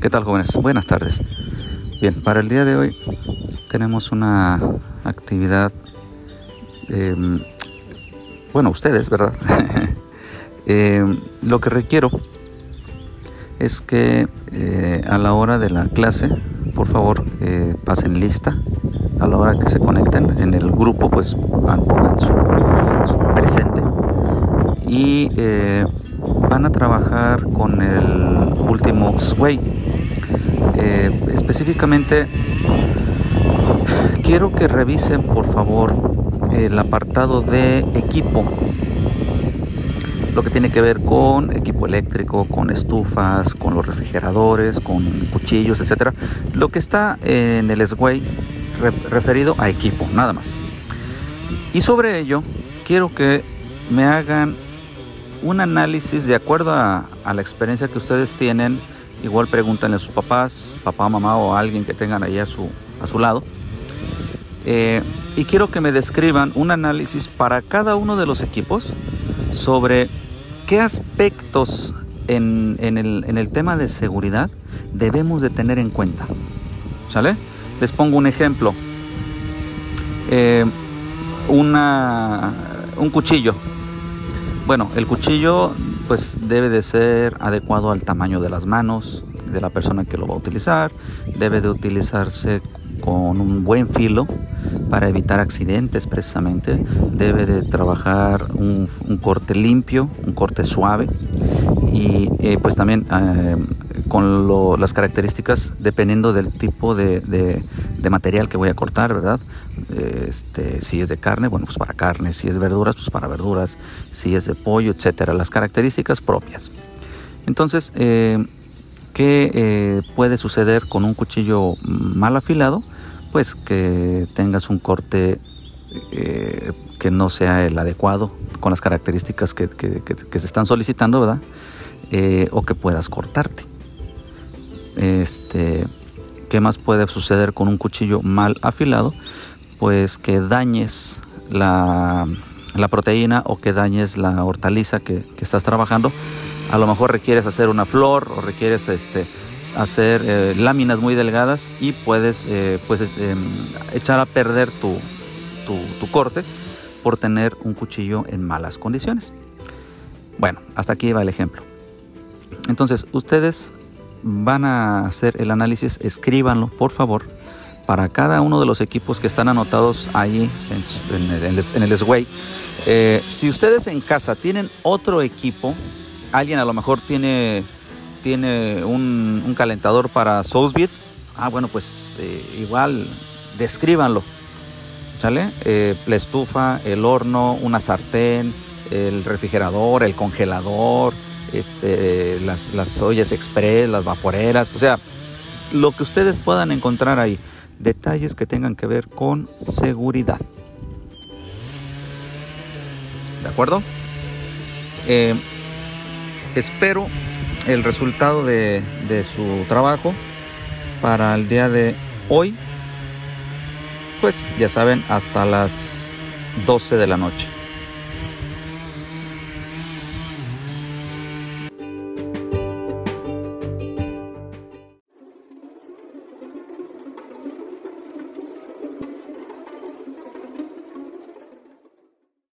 ¿Qué tal jóvenes? Buenas tardes. Bien, para el día de hoy tenemos una actividad, em, bueno, ustedes, ¿verdad? Em, lo que requiero es que eh, a la hora de la clase, por favor, eh, pasen lista. A la hora que se conecten en el grupo, pues pongan su, su presente. Y eh, van a trabajar con el último sway. Eh, específicamente, quiero que revisen por favor el apartado de equipo. Lo que tiene que ver con equipo eléctrico, con estufas, con los refrigeradores, con cuchillos, etcétera. Lo que está en el sway referido a equipo, nada más. Y sobre ello, quiero que me hagan un análisis de acuerdo a, la experiencia que ustedes tienen. Igual pregúntenle a sus papás, papá, mamá o alguien que tengan ahí a su, a su lado. Eh, y quiero que me describan un análisis para cada uno de los equipos sobre qué aspectos en, el, tema de seguridad debemos de tener en cuenta. ¿Sale? Les pongo un ejemplo. Eh, una, un cuchillo bueno, el cuchillo pues debe de ser adecuado al tamaño de las manos de la persona que lo va a utilizar, debe de utilizarse con un buen filo para evitar accidentes precisamente, debe de trabajar un, corte limpio, un corte suave. Y eh, pues también eh, con las características dependiendo del tipo de, material que voy a cortar, ¿verdad? Este, si es de carne, bueno, pues para carne, si es verduras, pues para verduras, si es de pollo, etcétera, las características propias. Entonces, eh, ¿qué eh, puede suceder con un cuchillo mal afilado? Pues que tengas un corte eh, que no sea el adecuado con las características que se están solicitando, ¿verdad? o que puedas cortarte. Este, ¿Qué más puede suceder con un cuchillo mal afilado? Pues que dañes la, proteína o que dañes la hortaliza que, estás trabajando. A lo mejor requieres hacer una flor o requieres este, hacer eh, láminas muy delgadas y puedes eh, pues, em, echar a perder tu corte por tener un cuchillo en malas condiciones. Bueno, hasta aquí va el ejemplo. Entonces, ustedes van a hacer el análisis, escríbanlo por favor para cada uno de los equipos que están anotados ahí en, el, Sway. Eh, si ustedes en casa tienen otro equipo, alguien a lo mejor tiene, tiene un, calentador para Soulsbeat, ah bueno pues eh, igual descríbanlo. ¿Sale? Eh, la estufa, el horno, una sartén, el refrigerador, el congelador, este, las, las ollas express, las vaporeras, o sea, lo que ustedes puedan encontrar ahí, detalles que tengan que ver con seguridad. ¿De acuerdo? Eh, espero el resultado de, de su trabajo para el día de hoy. Pues ya saben, hasta las 12 de la noche.